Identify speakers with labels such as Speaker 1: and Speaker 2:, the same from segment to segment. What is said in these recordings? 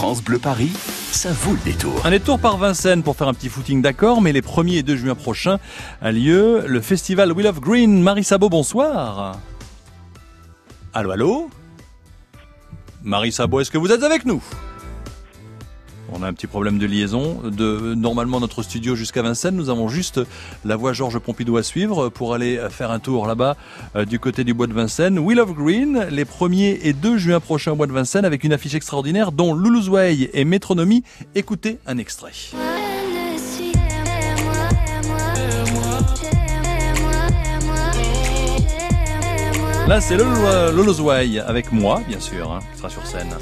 Speaker 1: France Bleu Paris, ça vaut le détour.
Speaker 2: Un détour par Vincennes pour faire un petit footing d'accord, mais les 1er et 2 juin prochains a lieu le festival Wheel of Green. Marie Sabot, bonsoir. Allô, allô? Marie Sabot, est-ce que vous êtes avec nous? On a un petit problème de liaison. De normalement notre studio jusqu'à Vincennes, nous avons juste la voie Georges Pompidou à suivre pour aller faire un tour là-bas euh, du côté du bois de Vincennes. Wheel of Green, les 1er et 2 juin prochains au bois de Vincennes avec une affiche extraordinaire dont Lulu's Way et Métronomie. Écoutez un extrait. Là, c'est Lulu's Way avec moi, bien sûr, hein, qui sera sur scène.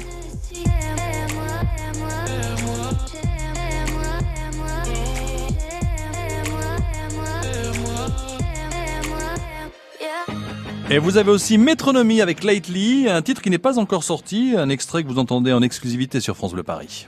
Speaker 2: Et vous avez aussi Métronomie avec Lately, un titre qui n'est pas encore sorti, un extrait que vous entendez en exclusivité sur France Bleu Paris.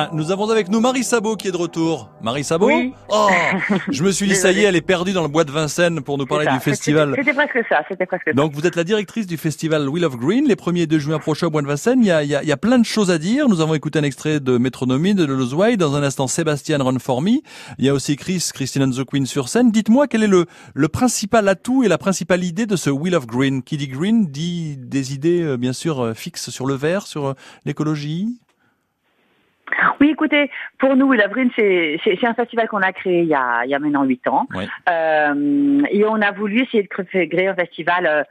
Speaker 2: Ah, nous avons avec nous Marie Sabot qui est de retour. Marie Sabot
Speaker 3: Oui.
Speaker 2: Oh Je me suis dit, ça y est, elle est perdue dans le bois de Vincennes pour nous parler du festival.
Speaker 3: C'était presque ça, c'était presque ça.
Speaker 2: Donc vous êtes la directrice du festival Wheel of Green, les 1er et 2 juin prochains au Bois de Vincennes. Il y, a, il, y a, il y a plein de choses à dire. Nous avons écouté un extrait de Métronomie, de Lozway, dans un instant Sébastien Run For Me. Il y a aussi Chris, Christine and the Queen sur scène. Dites-moi quel est le, le principal atout et la principale idée de ce Wheel of Green? Qui dit green dit des idées euh, bien sûr euh, fixes sur le vert, sur euh, l'écologie?
Speaker 3: Oui, écoutez, pour nous, of Green, c'est un festival qu'on a créé il y a, il y a maintenant huit ans.
Speaker 2: Oui.
Speaker 3: Euh, et on a voulu essayer de créer un festival euh,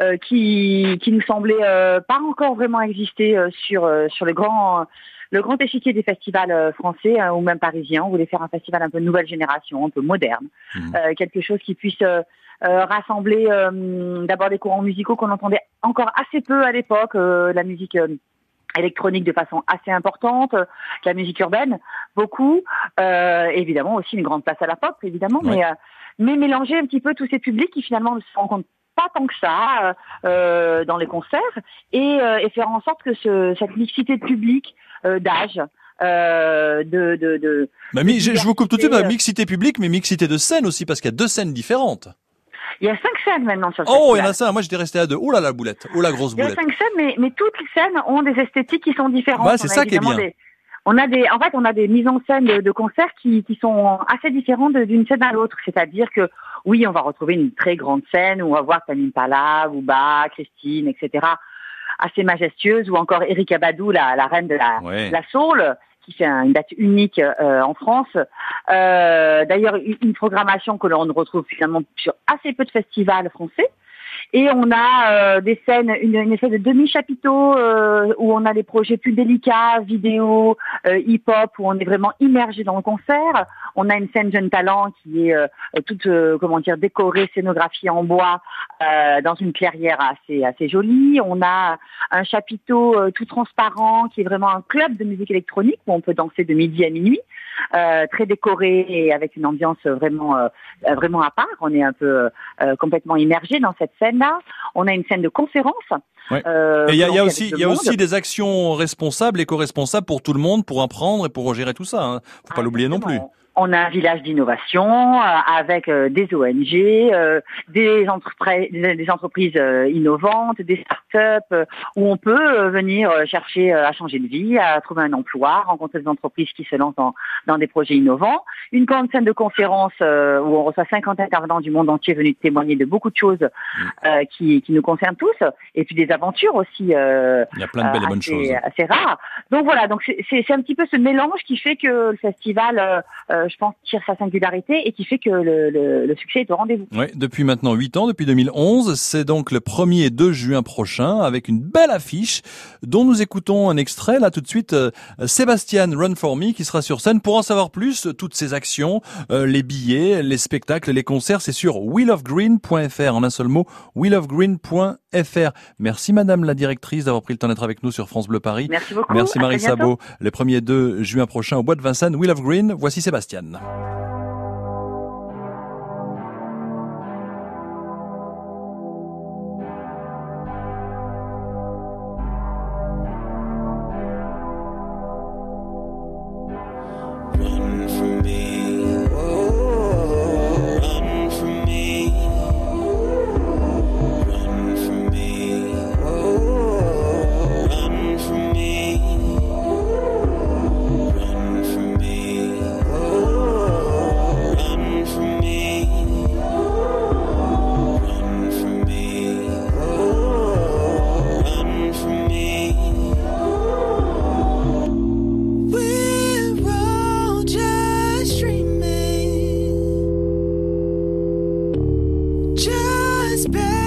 Speaker 3: euh, qui, qui nous semblait euh, pas encore vraiment exister euh, sur, euh, sur le grand le grand échiquier des festivals français hein, ou même parisiens. On voulait faire un festival un peu nouvelle génération, un peu moderne, euh, quelque chose qui puisse euh, euh, rassembler euh, d'abord des courants musicaux qu'on entendait encore assez peu à l'époque, euh, la musique euh, électronique de façon assez importante, euh, la musique urbaine beaucoup, euh, évidemment aussi une grande place à la pop évidemment,
Speaker 2: Ouais.
Speaker 3: mais euh, mais mélanger un petit peu tous ces publics qui finalement ne se rencontrent pas tant que ça euh, euh, dans les concerts et, euh, et faire en sorte que ce, cette mixité de public, euh, d'âge, euh, de, de, de
Speaker 2: mi- je, je vous coupe tout de suite, bah, mixité publique, mais mixité de scène aussi, parce qu'il y a deux scènes différentes.
Speaker 3: Il y a cinq scènes maintenant sur le
Speaker 2: Oh, il y en a ça. Moi, j'étais resté à deux. Oh là la boulette. Oh la grosse
Speaker 3: Il y a
Speaker 2: boulette.
Speaker 3: cinq scènes, mais, mais toutes les scènes ont des esthétiques qui sont différentes.
Speaker 2: Bah, c'est ça qui est bien.
Speaker 3: des- on a des, en fait, on a des mises en scène de, de concerts qui, qui sont assez différentes d'une scène à l'autre. C'est-à-dire que, oui, on va retrouver une très grande scène où on va voir Tamim Pala, Bouba, Christine, etc., assez majestueuse, ou encore Erika Badou, la, la reine de la,
Speaker 2: Ouais.
Speaker 3: la Soul, qui fait un- une date unique euh, en France. Euh, D'ailleurs, une programmation que l'on retrouve finalement sur assez peu de festivals français. Et on a euh, des scènes, une, une espèce de demi-chapiteau euh, où on a des projets plus délicats, vidéo, euh, hip-hop, où on est vraiment immergé dans le concert. On a une scène jeune talent qui est toute, comment dire, décorée, scénographiée en bois dans une clairière assez assez jolie. On a un chapiteau tout transparent qui est vraiment un club de musique électronique où on peut danser de midi à minuit, euh, très décoré et avec une ambiance vraiment euh, vraiment à part. On est un peu euh, complètement immergé dans cette scène-là. On a une scène de conférence.
Speaker 2: Ouais.
Speaker 3: euh,
Speaker 2: Et il y a, y aussi, il y a
Speaker 3: monde.
Speaker 2: aussi des actions responsables, éco-responsables pour tout le monde, pour apprendre et pour gérer tout ça. Hein. Faut pas
Speaker 3: Ah,
Speaker 2: l'oublier non plus.
Speaker 3: On a un village d'innovation euh, avec euh, des ONG, euh, des, entreprises, des entreprises euh, innovantes, des startups, euh, où on peut venir chercher euh, à changer de vie, à trouver un emploi, rencontrer des entreprises qui se lancent dans, dans des projets innovants. Une grande scène de conférence euh, où on reçoit 50 intervenants du monde entier venus témoigner de beaucoup de choses euh, qui, qui nous concernent tous, et puis des aventures aussi. euh,
Speaker 2: Il y a plein de belles et bonnes choses.
Speaker 3: assez rare. Donc voilà, donc c'est- c'est c'est un petit peu ce mélange qui fait que le festival, euh, je pense, tire sa singularité et qui fait que le, le, le succès est au rendez-vous.
Speaker 2: Ouais, depuis maintenant 8 ans, depuis 2011, c'est donc le 1er et 2 juin prochain avec une belle affiche dont nous écoutons un extrait là tout de suite euh, Sébastien Run For Me qui sera sur scène pour en savoir plus toutes ces actions, euh, les billets, les spectacles, les concerts, c'est sur wheelofgreen.fr en un seul mot, wheelofgreen.fr. Merci madame la directrice d'avoir pris le temps d'être avec nous sur France Bleu Paris.
Speaker 3: Merci beaucoup.
Speaker 2: Merci Marie. Sabot. Le 1er et 2 juin prochain au Bois de Vincennes, Wheel of Green, voici Sébastien.
Speaker 4: Run just better.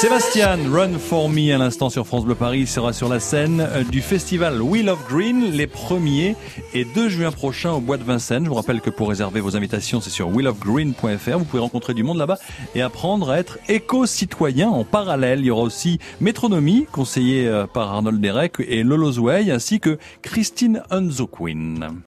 Speaker 2: Sébastien, Run for Me à l'instant sur France Bleu Paris sera sur la scène euh, du festival Wheel of Green les 1er et 2 juin prochains au Bois de Vincennes. Je vous rappelle que pour réserver vos invitations, c'est sur wheelofgreen.fr. Vous pouvez rencontrer du monde là-bas et apprendre à être éco-citoyen en parallèle. Il y aura aussi Métronomie, conseillé euh, par Arnold Derek et Lolo Zouey, ainsi que Christine Unzoquin.